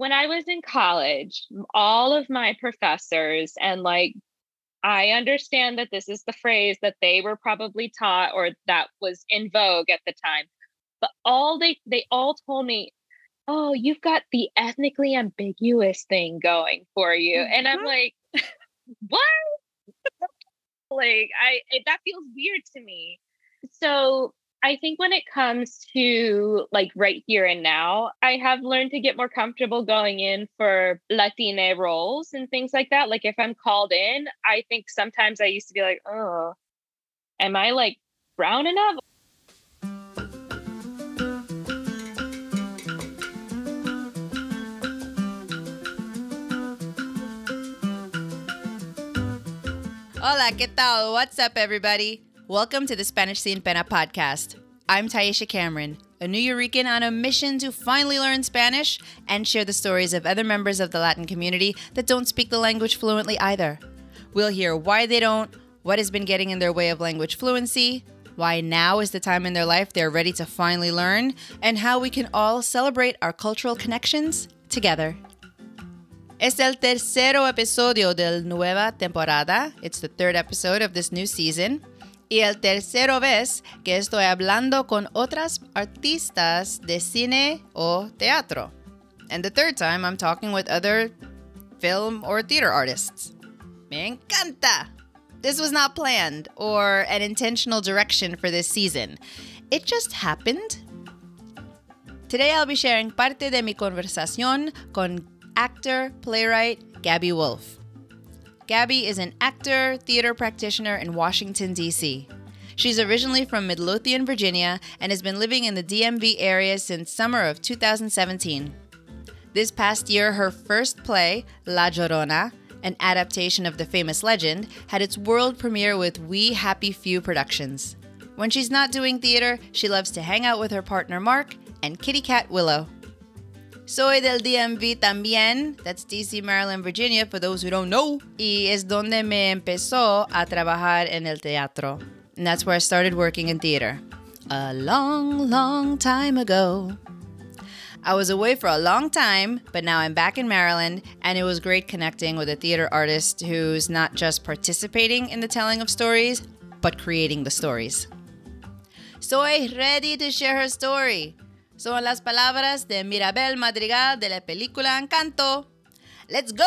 when I was in college, all of my professors and like I understand that this is the phrase that they were probably taught or that was in vogue at the time. But all they they all told me, "Oh, you've got the ethnically ambiguous thing going for you." And I'm mm-hmm. like, "What?" like I it, that feels weird to me. So I think when it comes to like right here and now, I have learned to get more comfortable going in for Latina roles and things like that. Like if I'm called in, I think sometimes I used to be like, oh, am I like brown enough? Hola, ¿qué tal? What's up, everybody? Welcome to the Spanish Sin Pena podcast. I'm Taisha Cameron, a Nuyorican on a mission to finally learn Spanish and share the stories of other members of the Latin community that don't speak the language fluently either. We'll hear why they don't, what has been getting in their way of language fluency, why now is the time in their life they're ready to finally learn, and how we can all celebrate our cultural connections together. Es el tercero episodio de la nueva temporada. It's the third episode of this new season. Y el tercero vez que estoy hablando con otras artistas de cine o teatro. And the third time I'm talking with other film or theater artists. Me encanta! This was not planned or an intentional direction for this season. It just happened. Today I'll be sharing parte de mi conversación con actor, playwright Gabby Wolfe. Gabby is an actor, theater practitioner in Washington, D.C. She's originally from Midlothian, Virginia, and has been living in the DMV area since summer of 2017. This past year, her first play, La Llorona, an adaptation of the famous legend, had its world premiere with We Happy Few Productions. When she's not doing theater, she loves to hang out with her partner Mark and kitty cat Willow. Soy del DMV también, that's DC, Maryland, Virginia, for those who don't know. Y es donde me empezó a trabajar en el teatro. And that's where I started working in theater. A long, long time ago. I was away for a long time, but now I'm back in Maryland, and it was great connecting with a theater artist who's not just participating in the telling of stories, but creating the stories. Soy ready to share her story. Son las palabras de Mirabel Madrigal de la película Encanto. ¡Let's go!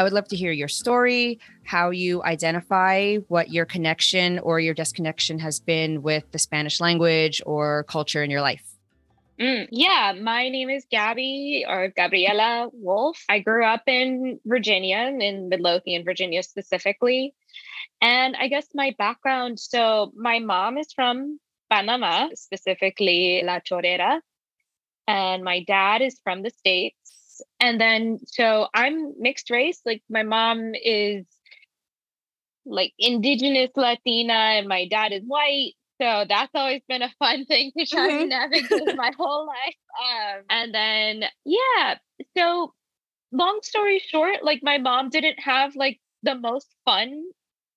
I would love to hear your story, how you identify what your connection or your disconnection has been with the Spanish language or culture in your life. Mm, yeah, my name is Gabby or Gabriela Wolfe. I grew up in Virginia, in Midlothian, Virginia specifically. And I guess my background so, my mom is from Panama, specifically La Chorrera, and my dad is from the States. And then, so I'm mixed race. Like, my mom is like indigenous Latina, and my dad is white. So that's always been a fun thing to try mm-hmm. to navigate my whole life. Um, and then, yeah. So, long story short, like my mom didn't have like the most fun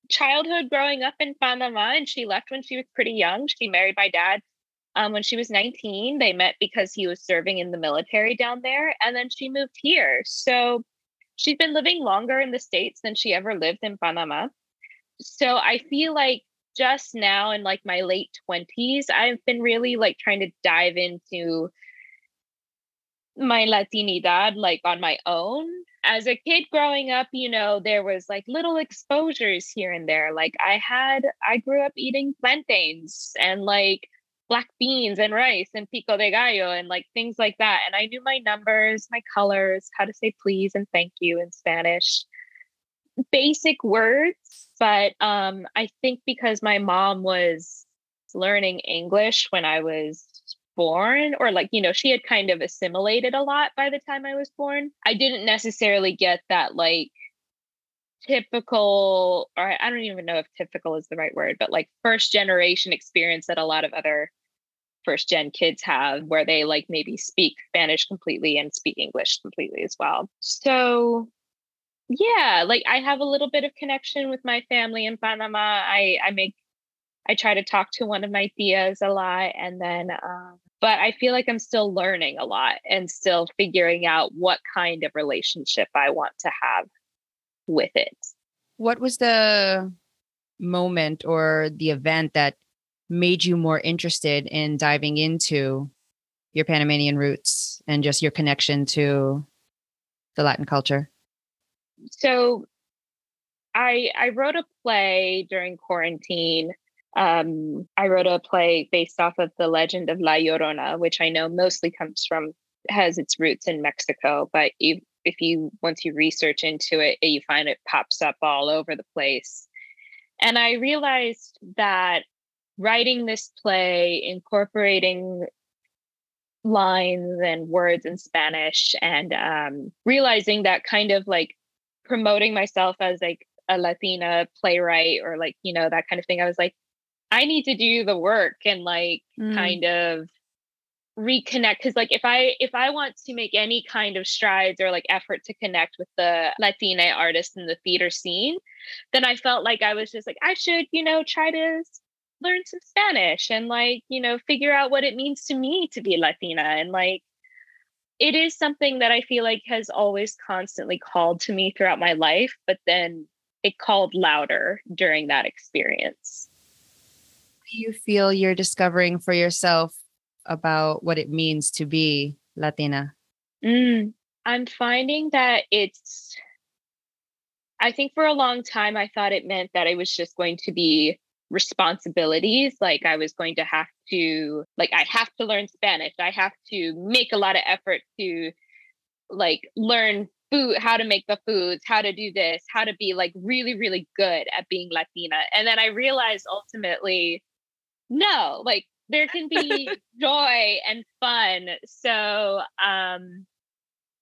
childhood growing up in Panama, and she left when she was pretty young. She married my dad um, when she was 19. They met because he was serving in the military down there, and then she moved here. So she's been living longer in the States than she ever lived in Panama. So I feel like just now in like my late 20s, I've been really like trying to dive into my Latinidad like on my own as a kid growing up, you know, there was like little exposures here and there. Like I had, I grew up eating plantains and like black beans and rice and pico de gallo and like things like that. And I knew my numbers, my colors, how to say please and thank you in Spanish. Basic words, but um, I think because my mom was learning English when I was born or like you know she had kind of assimilated a lot by the time i was born. I didn't necessarily get that like typical or i don't even know if typical is the right word but like first generation experience that a lot of other first gen kids have where they like maybe speak spanish completely and speak english completely as well. So yeah like i have a little bit of connection with my family in panama. I i make I try to talk to one of my theas a lot. And then, um, but I feel like I'm still learning a lot and still figuring out what kind of relationship I want to have with it. What was the moment or the event that made you more interested in diving into your Panamanian roots and just your connection to the Latin culture? So I I wrote a play during quarantine. Um, I wrote a play based off of the legend of La Llorona, which I know mostly comes from has its roots in Mexico, but if, if you once you research into it, you find it pops up all over the place. And I realized that writing this play, incorporating lines and words in Spanish, and um, realizing that kind of like promoting myself as like a Latina playwright or like, you know, that kind of thing, I was like, I need to do the work and like mm. kind of reconnect because like if i if i want to make any kind of strides or like effort to connect with the latina artists in the theater scene then i felt like i was just like i should you know try to learn some spanish and like you know figure out what it means to me to be latina and like it is something that i feel like has always constantly called to me throughout my life but then it called louder during that experience you feel you're discovering for yourself about what it means to be Latina? Mm, I'm finding that it's, I think for a long time, I thought it meant that it was just going to be responsibilities. Like I was going to have to, like, I have to learn Spanish. I have to make a lot of effort to, like, learn food, how to make the foods, how to do this, how to be like really, really good at being Latina. And then I realized ultimately, no, like there can be joy and fun. So um,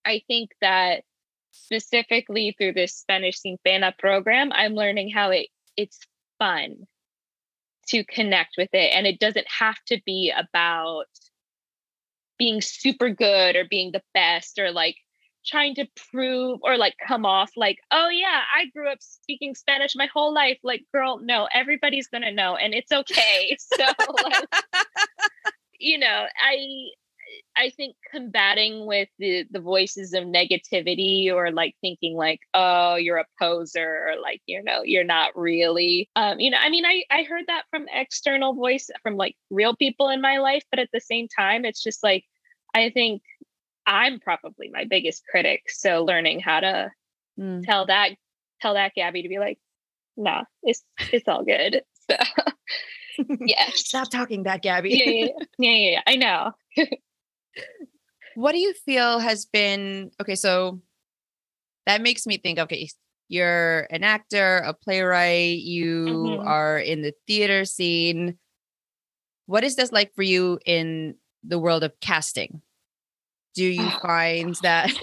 I think that specifically through this Spanish Sin Pena program, I'm learning how it it's fun to connect with it. And it doesn't have to be about being super good or being the best or like trying to prove or like come off like, oh yeah, I grew up speaking Spanish my whole life. Like, girl, no, everybody's gonna know, and it's okay. So, like, you know, I I think combating with the the voices of negativity or like thinking like, oh, you're a poser or like, you know, you're not really. Um, you know, I mean, I I heard that from external voice from like real people in my life, but at the same time, it's just like I think I'm probably my biggest critic. So learning how to mm. tell that tell that Gabby to be like, nah, it's it's all good. So yeah. Stop talking that Gabby. yeah, yeah, yeah, yeah, yeah. I know. what do you feel has been okay? So that makes me think, okay, you're an actor, a playwright, you mm-hmm. are in the theater scene. What is this like for you in the world of casting? Do you ah. find that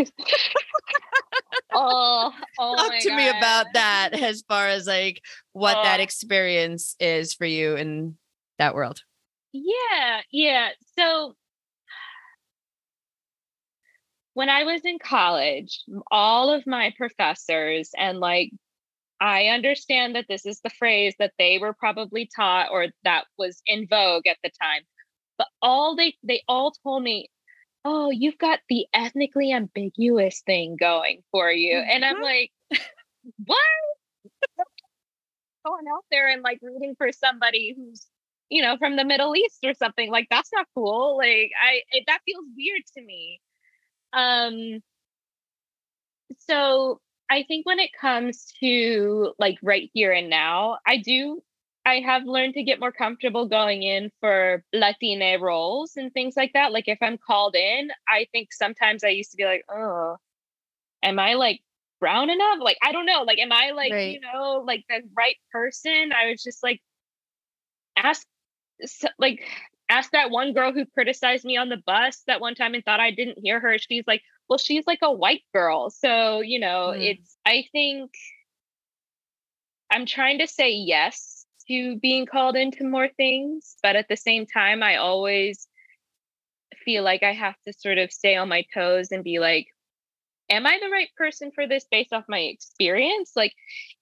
oh, oh talk to God. me about that as far as like what oh. that experience is for you in that world yeah yeah so when i was in college all of my professors and like i understand that this is the phrase that they were probably taught or that was in vogue at the time but all they they all told me oh, you've got the ethnically ambiguous thing going for you. And I'm mm-hmm. like, what? Going out there and like rooting for somebody who's, you know, from the Middle East or something like that's not cool. Like I it, that feels weird to me. Um so I think when it comes to like right here and now, I do I have learned to get more comfortable going in for Latina roles and things like that. Like if I'm called in, I think sometimes I used to be like, oh, am I like brown enough? Like, I don't know. Like, am I like, right. you know, like the right person? I was just like, ask, like, ask that one girl who criticized me on the bus that one time and thought I didn't hear her. She's like, well, she's like a white girl. So, you know, mm. it's, I think I'm trying to say yes to being called into more things. But at the same time, I always feel like I have to sort of stay on my toes and be like, am I the right person for this based off my experience? Like,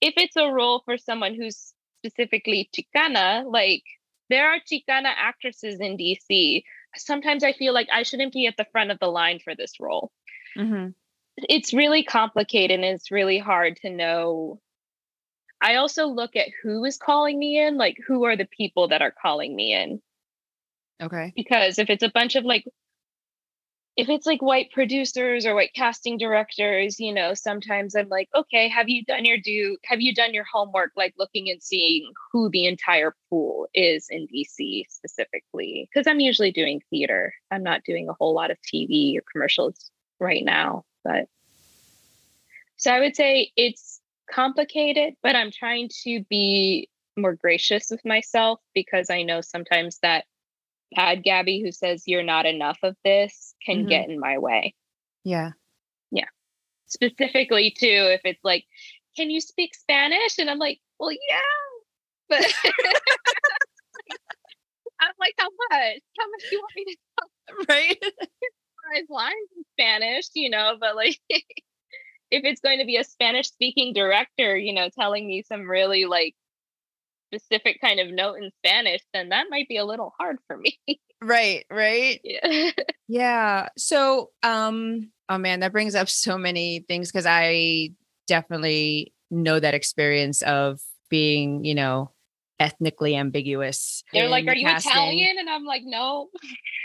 if it's a role for someone who's specifically Chicana, like there are Chicana actresses in DC. Sometimes I feel like I shouldn't be at the front of the line for this role. Mm-hmm. It's really complicated and it's really hard to know. I also look at who is calling me in, like who are the people that are calling me in. Okay. Because if it's a bunch of like if it's like white producers or white casting directors, you know, sometimes I'm like, okay, have you done your do have you done your homework like looking and seeing who the entire pool is in DC specifically? Because I'm usually doing theater. I'm not doing a whole lot of TV or commercials right now. But so I would say it's complicated, but I'm trying to be more gracious with myself because I know sometimes that bad Gabby who says you're not enough of this can mm-hmm. get in my way. Yeah. Yeah. Specifically too, if it's like, can you speak Spanish? And I'm like, well, yeah. But I'm like, how much? How much do you want me to talk? Right. Lines in Spanish, you know, but like if it's going to be a Spanish speaking director, you know, telling me some really like specific kind of note in Spanish, then that might be a little hard for me. right, right. Yeah. yeah. So, um, oh man, that brings up so many things because I definitely know that experience of being, you know, ethnically ambiguous. They're like, Are you casting. Italian? And I'm like, No.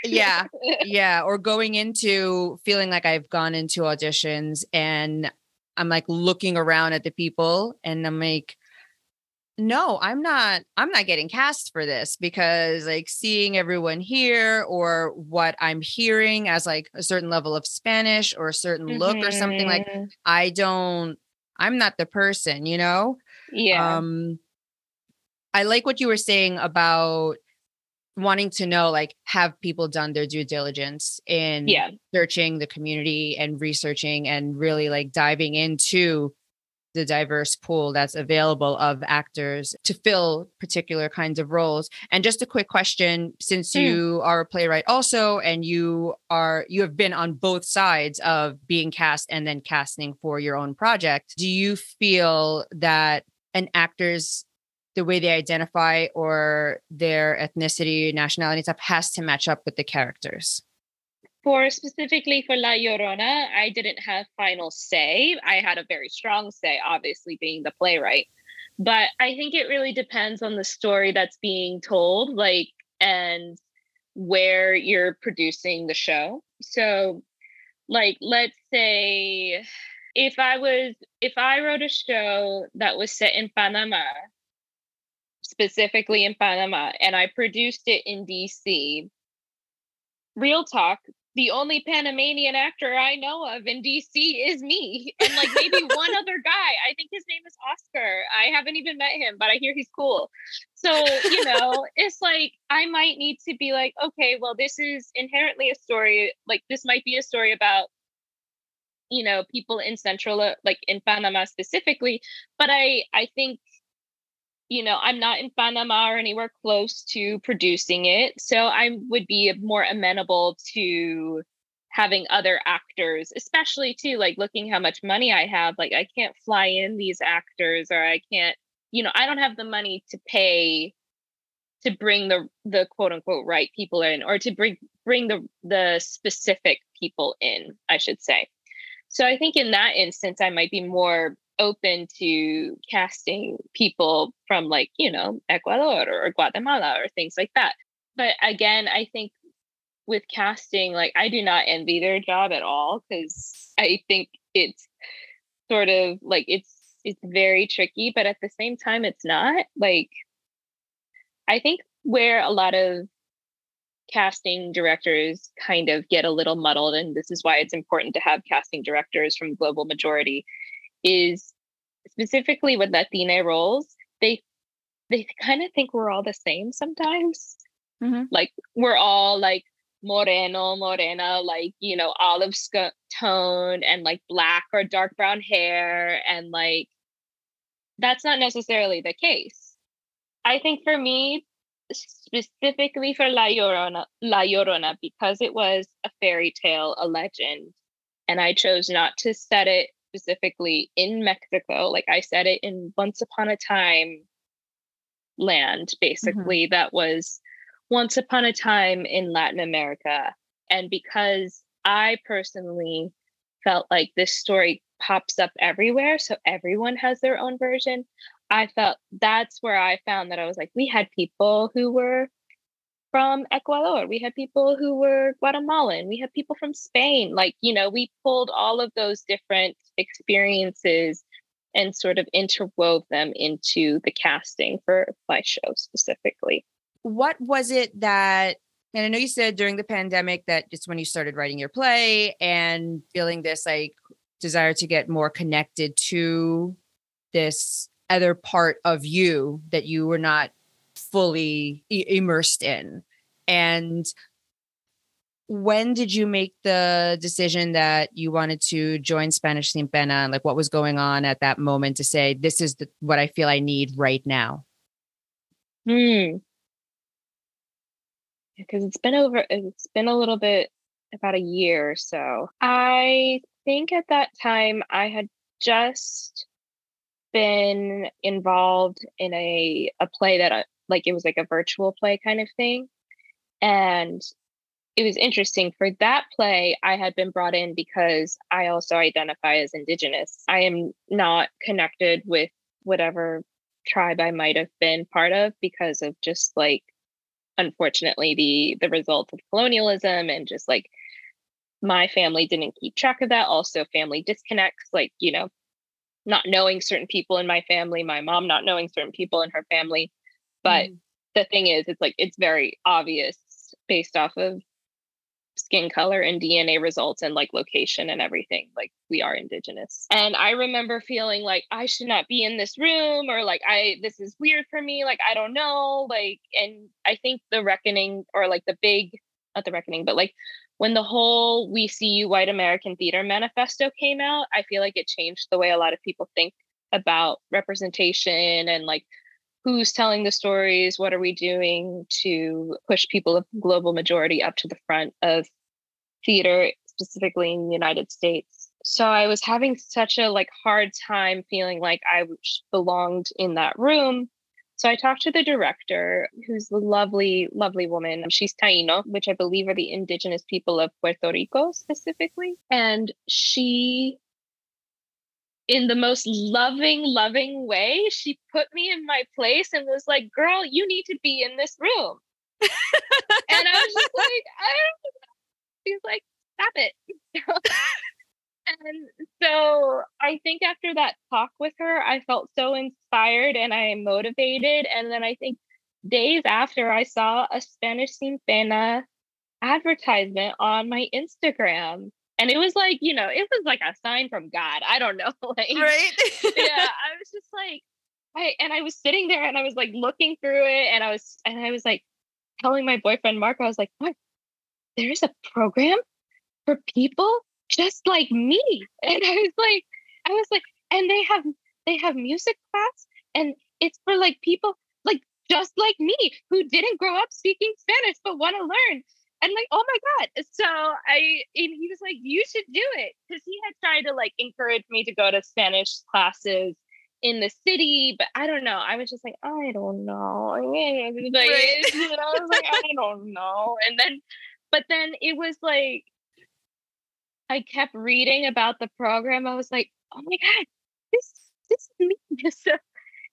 yeah. Yeah. Or going into feeling like I've gone into auditions and I'm like looking around at the people and I'm like, no i'm not i'm not getting cast for this because like seeing everyone here or what i'm hearing as like a certain level of spanish or a certain mm-hmm. look or something like mm-hmm. i don't i'm not the person you know yeah um i like what you were saying about wanting to know like have people done their due diligence in yeah. searching the community and researching and really like diving into the diverse pool that's available of actors to fill particular kinds of roles. And just a quick question since mm. you are a playwright also and you are you have been on both sides of being cast and then casting for your own project, do you feel that an actor's the way they identify or their ethnicity, nationality stuff has to match up with the characters? For specifically for La Llorona, I didn't have final say. I had a very strong say, obviously being the playwright. But I think it really depends on the story that's being told, like, and where you're producing the show. So, like, let's say if I was, if I wrote a show that was set in Panama, specifically in Panama, and I produced it in DC, real talk, the only Panamanian actor I know of in DC is me. And like maybe one other guy. I think his name is Oscar. I haven't even met him, but I hear he's cool. So, you know, it's like I might need to be like, okay, well, this is inherently a story. Like this might be a story about you know people in central like in panama specifically but i i think you know, I'm not in Panama or anywhere close to producing it. So I would be more amenable to having other actors, especially too, like looking how much money I have. Like I can't fly in these actors or I can't, you know, I don't have the money to pay to bring the the quote unquote right people in or to bring bring the the specific people in, I should say. So I think in that instance I might be more open to casting people from like, you know, Ecuador or Guatemala or things like that. But again, I think with casting, like I do not envy their job at all because I think it's sort of like it's it's very tricky, but at the same time it's not. Like I think where a lot of casting directors kind of get a little muddled and this is why it's important to have casting directors from global majority is specifically with Latina roles, they they kind of think we're all the same sometimes. Mm-hmm. Like we're all like moreno, morena, like you know, olive sc- tone and like black or dark brown hair, and like that's not necessarily the case. I think for me, specifically for La Llorona, La Llorona, because it was a fairy tale, a legend, and I chose not to set it specifically in Mexico. Like I said it in Once Upon a Time, land, basically, mm-hmm. that was once upon a time in Latin America. And because I personally felt like this story pops up everywhere, so everyone has their own version, I felt that's where I found that I was like, we had people who were from Ecuador, we had people who were Guatemalan, we had people from Spain. Like, you know, we pulled all of those different experiences and sort of interwove them into the casting for my show specifically. What was it that and I know you said during the pandemic that it's when you started writing your play and feeling this like desire to get more connected to this other part of you that you were not fully immersed in. And when did you make the decision that you wanted to join Spanish Sin Pena? And like what was going on at that moment to say, this is the, what I feel I need right now? Hmm. Because it's been over, it's been a little bit, about a year or so. I think at that time I had just been involved in a a play that I, like it was like a virtual play kind of thing and it was interesting for that play i had been brought in because i also identify as indigenous i am not connected with whatever tribe i might have been part of because of just like unfortunately the the result of colonialism and just like my family didn't keep track of that also family disconnects like you know not knowing certain people in my family, my mom not knowing certain people in her family. But mm. the thing is, it's like it's very obvious based off of skin color and DNA results and like location and everything. Like we are indigenous. And I remember feeling like I should not be in this room or like I this is weird for me. Like I don't know. Like and I think the reckoning or like the big not the reckoning, but like when the whole We See You White American Theater Manifesto came out, I feel like it changed the way a lot of people think about representation and like who's telling the stories, what are we doing to push people of global majority up to the front of theater, specifically in the United States. So I was having such a like hard time feeling like I belonged in that room so I talked to the director, who's a lovely, lovely woman. She's Taino, which I believe are the indigenous people of Puerto Rico specifically. And she, in the most loving, loving way, she put me in my place and was like, girl, you need to be in this room. and I was just like, I don't know. She's like, stop it. And so I think after that talk with her, I felt so inspired and I motivated. And then I think days after, I saw a Spanish Sin advertisement on my Instagram. And it was like, you know, it was like a sign from God. I don't know. Like, right. yeah. I was just like, I, and I was sitting there and I was like looking through it and I was, and I was like telling my boyfriend, Mark, I was like, what? There is a program for people just like me. And I was like, I was like, and they have they have music class and it's for like people like just like me who didn't grow up speaking Spanish but want to learn. And like, oh my God. So I and he was like, you should do it. Cause he had tried to like encourage me to go to Spanish classes in the city, but I don't know. I was just like, I don't know. Like, right. know, I was like, I don't know. And then, but then it was like, I kept reading about the program, I was like, oh my God, this this is me. So uh,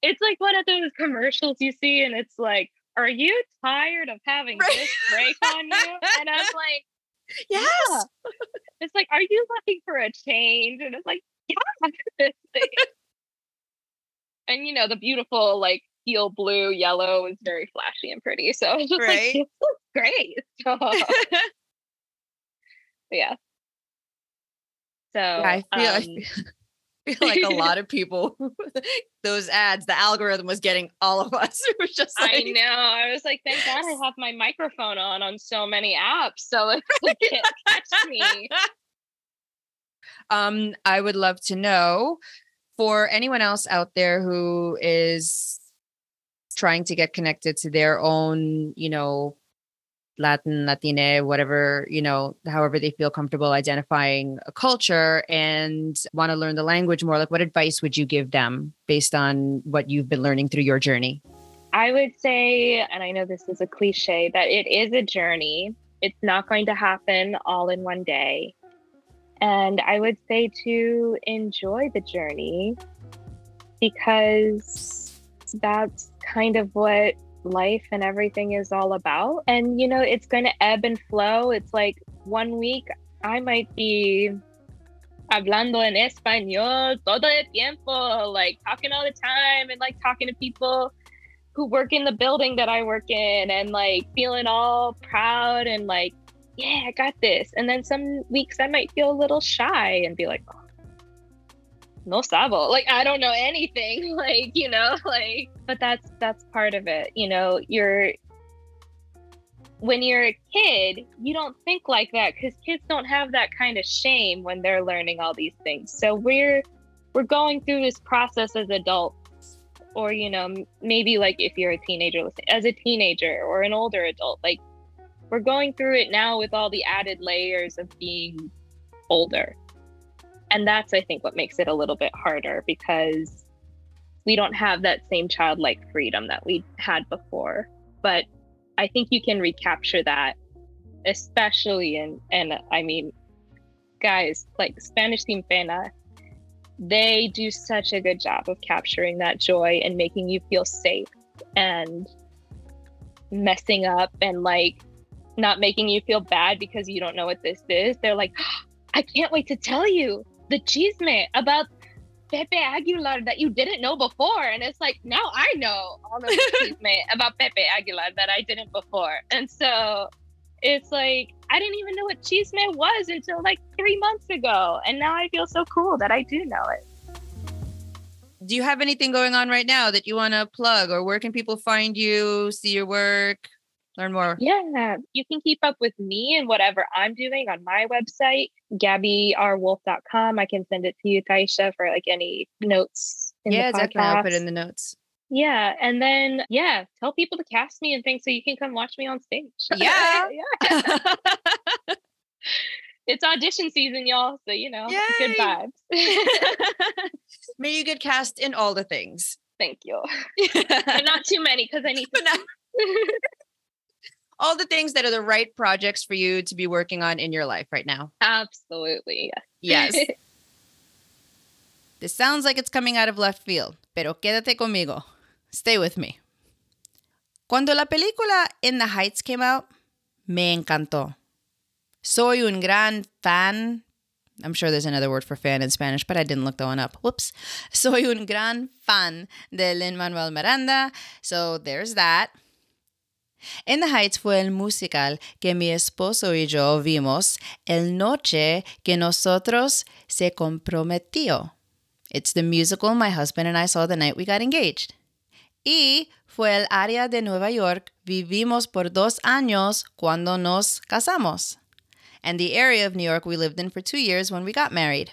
it's like one of those commercials you see, and it's like, are you tired of having right. this break on you? And I'm like, yes. Yeah. It's like, are you looking for a change? And it's like, yeah. and you know, the beautiful like teal blue, yellow is very flashy and pretty. So it's just right. like, this looks great. So, yeah. So yeah, I feel, um, I feel, feel like a lot of people, those ads, the algorithm was getting all of us. It was just like, I know. I was like, thank God I have my microphone on on so many apps, so it can't catch me. Um, I would love to know for anyone else out there who is trying to get connected to their own, you know, Latin, Latine, whatever, you know, however they feel comfortable identifying a culture and want to learn the language more, like what advice would you give them based on what you've been learning through your journey? I would say, and I know this is a cliche, that it is a journey. It's not going to happen all in one day. And I would say to enjoy the journey because that's kind of what life and everything is all about. And, you know, it's going to ebb and flow. It's like one week I might be hablando en español todo el tiempo, like talking all the time and like talking to people who work in the building that I work in and like feeling all proud and like, yeah, I got this. And then some weeks I might feel a little shy and be like, oh, no sabo. Like I don't know anything. Like, you know, like but that's that's part of it. You know, you're when you're a kid, you don't think like that because kids don't have that kind of shame when they're learning all these things. So we're we're going through this process as adults, or you know, maybe like if you're a teenager, as a teenager or an older adult, like we're going through it now with all the added layers of being older, and that's I think what makes it a little bit harder because we don't have that same childlike freedom that we had before, but I think you can recapture that, especially in and I mean, guys like Spanish Sin they do such a good job of capturing that joy and making you feel safe and messing up and like not making you feel bad because you don't know what this is. They're like, I can't wait to tell you the chisme about Pepe Aguilar that you didn't know before. And it's like, now I know all the about Pepe Aguilar that I didn't before. And so it's like, I didn't even know what chisme was until like three months ago. And now I feel so cool that I do know it. Do you have anything going on right now that you want to plug or where can people find you, see your work? Learn more? Yeah, you can keep up with me and whatever I'm doing on my website, gabbyrwolfe.com. I can send it to you, Taisha, for like any notes. yeah, definitely. I'll put in the notes. Yeah. And then, yeah, tell people to cast me and things so you can come watch me on stage. Yeah. yeah. it's audition season, y'all. So, you know, Yay. good vibes. May you get cast in all the things. Thank you. but not too many because I need to all the things that are the right projects for you to be working on in your life right now. Absolutely. Yes. this sounds like it's coming out of left field, pero quédate conmigo. Stay with me. Cuando la película In the Heights came out, me encantó. Soy un gran fan. I'm sure there's another word for fan in Spanish, but I didn't look that one up. Whoops. Soy un gran fan de Lin Manuel Miranda. So there's that. In the Heights fue el musical que mi esposo y yo vimos el noche que nosotros se comprometió. It's the musical my husband and I saw the night we got engaged. Y fue el área de Nueva York vivimos por dos años cuando nos casamos. And the area of New York we lived in for two years when we got married.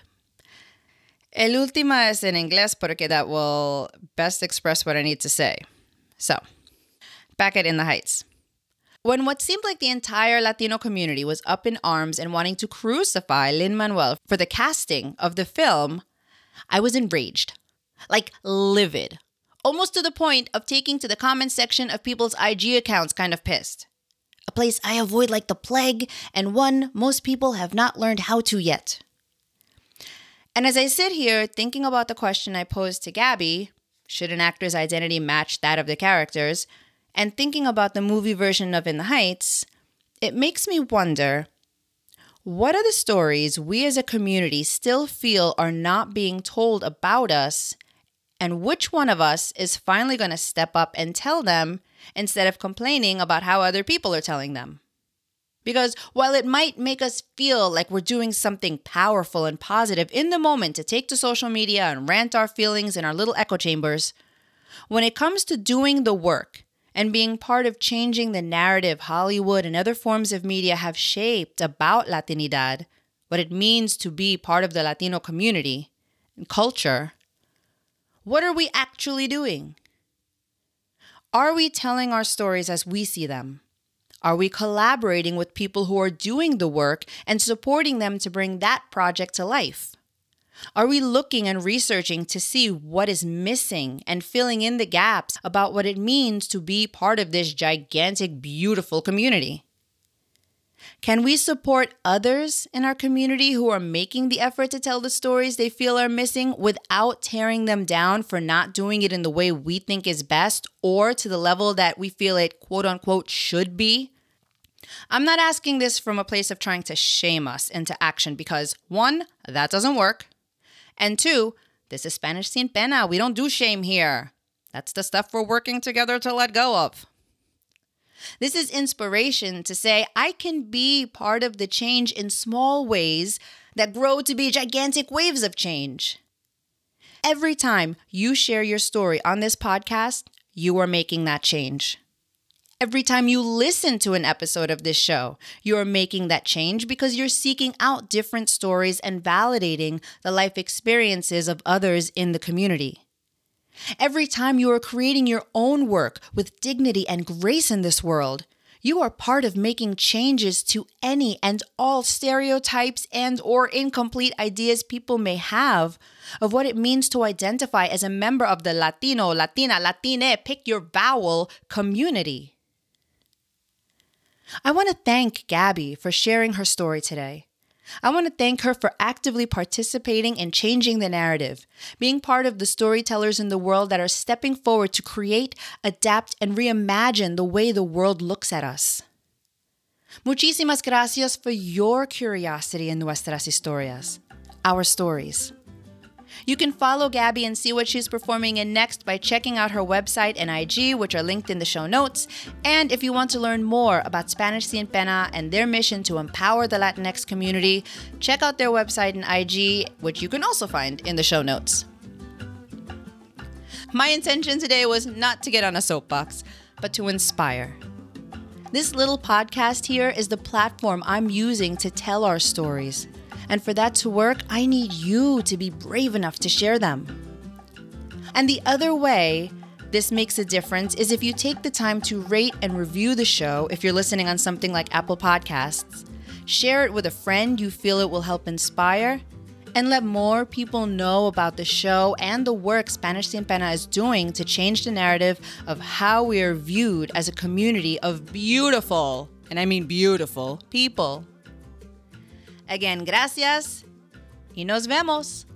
El última es en inglés porque that will best express what I need to say. So, back at In the Heights. When what seemed like the entire Latino community was up in arms and wanting to crucify Lin Manuel for the casting of the film, I was enraged, like livid, almost to the point of taking to the comment section of people's IG accounts kind of pissed. A place I avoid like the plague, and one most people have not learned how to yet. And as I sit here thinking about the question I posed to Gabby should an actor's identity match that of the characters? And thinking about the movie version of In the Heights, it makes me wonder what are the stories we as a community still feel are not being told about us, and which one of us is finally going to step up and tell them instead of complaining about how other people are telling them? Because while it might make us feel like we're doing something powerful and positive in the moment to take to social media and rant our feelings in our little echo chambers, when it comes to doing the work and being part of changing the narrative Hollywood and other forms of media have shaped about Latinidad, what it means to be part of the Latino community and culture, what are we actually doing? Are we telling our stories as we see them? Are we collaborating with people who are doing the work and supporting them to bring that project to life? Are we looking and researching to see what is missing and filling in the gaps about what it means to be part of this gigantic, beautiful community? Can we support others in our community who are making the effort to tell the stories they feel are missing without tearing them down for not doing it in the way we think is best or to the level that we feel it quote unquote should be? I'm not asking this from a place of trying to shame us into action because one, that doesn't work. And two, this is Spanish Sin Pena. We don't do shame here. That's the stuff we're working together to let go of. This is inspiration to say, I can be part of the change in small ways that grow to be gigantic waves of change. Every time you share your story on this podcast, you are making that change. Every time you listen to an episode of this show, you are making that change because you're seeking out different stories and validating the life experiences of others in the community. Every time you are creating your own work with dignity and grace in this world, you are part of making changes to any and all stereotypes and or incomplete ideas people may have of what it means to identify as a member of the Latino, Latina, Latine, pick your vowel community. I want to thank Gabby for sharing her story today. I want to thank her for actively participating in changing the narrative, being part of the storytellers in the world that are stepping forward to create, adapt, and reimagine the way the world looks at us. Muchísimas gracias for your curiosity in nuestras historias, our stories. You can follow Gabby and see what she's performing in next by checking out her website and IG, which are linked in the show notes. And if you want to learn more about Spanish Sin Pena and their mission to empower the Latinx community, check out their website and IG, which you can also find in the show notes. My intention today was not to get on a soapbox, but to inspire. This little podcast here is the platform I'm using to tell our stories. And for that to work, I need you to be brave enough to share them. And the other way this makes a difference is if you take the time to rate and review the show if you're listening on something like Apple Podcasts. Share it with a friend you feel it will help inspire, and let more people know about the show and the work Spanish Sin Pena is doing to change the narrative of how we are viewed as a community of beautiful, and I mean beautiful, people. Again, gracias y nos vemos.